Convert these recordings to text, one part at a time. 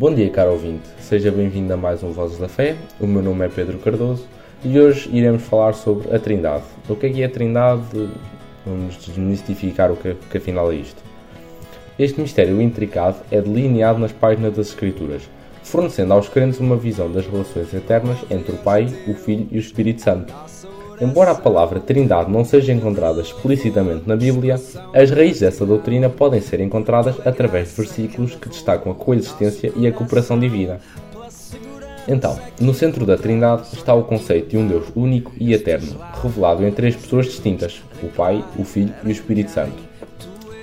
Bom dia, caro ouvinte. Seja bem-vindo a mais um Vozes da Fé. O meu nome é Pedro Cardoso e hoje iremos falar sobre a Trindade. O que é que é a Trindade? Vamos desmistificar o que, que afinal é isto. Este mistério intricado é delineado nas páginas das Escrituras, fornecendo aos crentes uma visão das relações eternas entre o Pai, o Filho e o Espírito Santo. Embora a palavra Trindade não seja encontrada explicitamente na Bíblia, as raízes dessa doutrina podem ser encontradas através de versículos que destacam a coexistência e a cooperação divina. Então, no centro da Trindade está o conceito de um Deus único e eterno, revelado em três pessoas distintas: o Pai, o Filho e o Espírito Santo.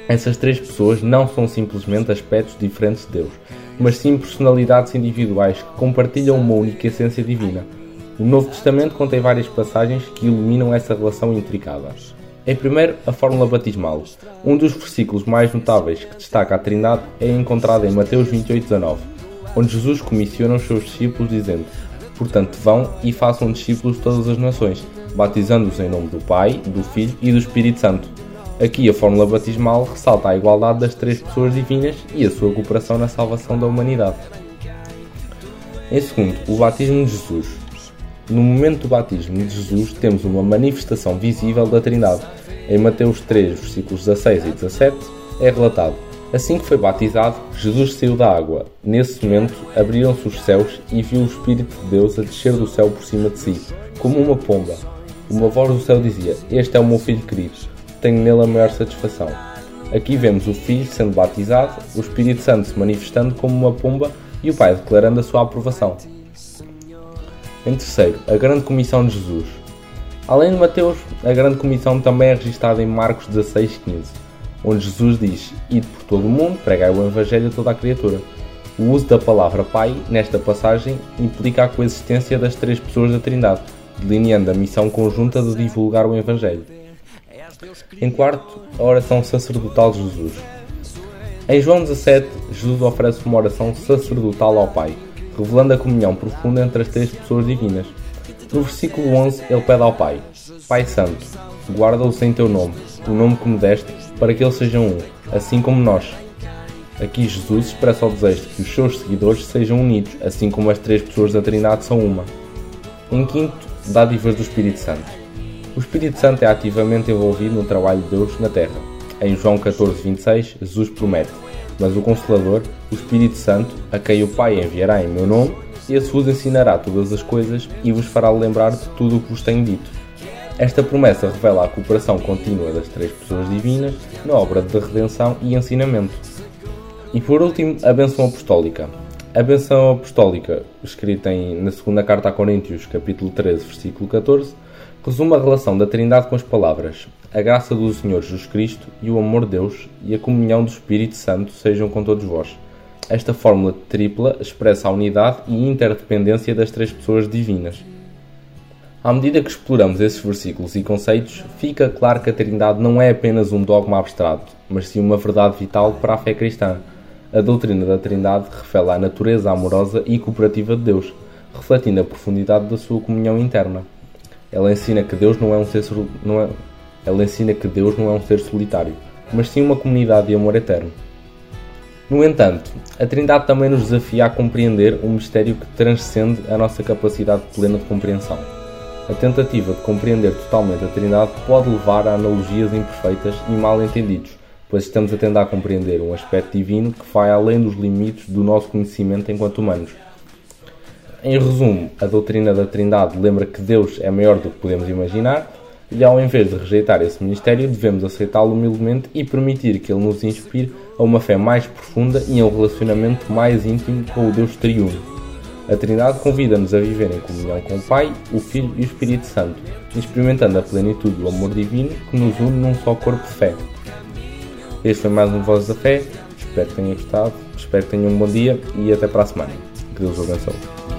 Essas três pessoas não são simplesmente aspectos diferentes de Deus, mas sim personalidades individuais que compartilham uma única essência divina o Novo Testamento contém várias passagens que iluminam essa relação intricada. Em primeiro, a fórmula batismal. Um dos versículos mais notáveis que destaca a Trindade é encontrado em Mateus 28:19, onde Jesus comissiona os seus discípulos dizendo: Portanto, vão e façam discípulos de todas as nações, batizando-os em nome do Pai, do Filho e do Espírito Santo. Aqui a fórmula batismal ressalta a igualdade das três pessoas divinas e a sua cooperação na salvação da humanidade. Em segundo, o batismo de Jesus. No momento do batismo de Jesus, temos uma manifestação visível da Trindade. Em Mateus 3, versículos 16 e 17, é relatado: Assim que foi batizado, Jesus saiu da água. Nesse momento, abriram-se os céus e viu o Espírito de Deus a descer do céu por cima de si, como uma pomba. Uma voz do céu dizia: Este é o meu filho querido, tenho nele a maior satisfação. Aqui vemos o Filho sendo batizado, o Espírito Santo se manifestando como uma pomba e o Pai declarando a sua aprovação. Em terceiro, a Grande Comissão de Jesus. Além de Mateus, a Grande Comissão também é registrada em Marcos 16,15, onde Jesus diz: Ide por todo o mundo, pregai o Evangelho a toda a criatura. O uso da palavra Pai, nesta passagem, implica a coexistência das três pessoas da Trindade, delineando a missão conjunta de divulgar o Evangelho. Em quarto, a oração sacerdotal de Jesus. Em João 17, Jesus oferece uma oração sacerdotal ao Pai, revelando a comunhão profunda entre as três pessoas divinas. No versículo 11, ele pede ao Pai: Pai Santo, guarda-os em teu nome, o nome que me deste, para que eles sejam um, assim como nós. Aqui Jesus expressa o desejo de que os seus seguidores sejam unidos, assim como as três pessoas da Trindade são uma. Em quinto, dádivas do Espírito Santo. O Espírito Santo é ativamente envolvido no trabalho de Deus na Terra. Em João 14, 26, Jesus promete: mas o Consolador, o Espírito Santo, a quem o Pai enviará em meu nome, esse vos ensinará todas as coisas e vos fará lembrar de tudo o que vos tenho dito. Esta promessa revela a cooperação contínua das três pessoas divinas na obra de redenção e ensinamento. E por último, a benção apostólica. A benção apostólica, escrita em, na segunda carta a Coríntios, capítulo 13, versículo 14, resume a relação da Trindade com as palavras: A graça do Senhor Jesus Cristo e o amor de Deus e a comunhão do Espírito Santo sejam com todos vós. Esta fórmula tripla expressa a unidade e interdependência das três pessoas divinas. À medida que exploramos esses versículos e conceitos, fica claro que a Trindade não é apenas um dogma abstrato, mas sim uma verdade vital para a fé cristã. A doutrina da Trindade revela a natureza amorosa e cooperativa de Deus, refletindo a profundidade da sua comunhão interna. Ela ensina que Deus não é um ser não é, ela ensina que Deus não é um ser solitário, mas sim uma comunidade de amor eterno. No entanto, a Trindade também nos desafia a compreender um mistério que transcende a nossa capacidade plena de compreensão. A tentativa de compreender totalmente a Trindade pode levar a analogias imperfeitas e mal entendidos, pois estamos a tentar compreender um aspecto divino que vai além dos limites do nosso conhecimento enquanto humanos. Em resumo, a doutrina da Trindade lembra que Deus é maior do que podemos imaginar e, ao invés de rejeitar esse ministério, devemos aceitá-lo humildemente e permitir que ele nos inspire a uma fé mais profunda e a um relacionamento mais íntimo com o Deus triuno. A Trindade convida-nos a viver em comunhão com o Pai, o Filho e o Espírito Santo, experimentando a plenitude do amor divino que nos une num só corpo de fé. Este foi mais um Voz da Fé. Espero que tenham gostado, espero que tenham um bom dia e até para a semana. Que Deus abençoe.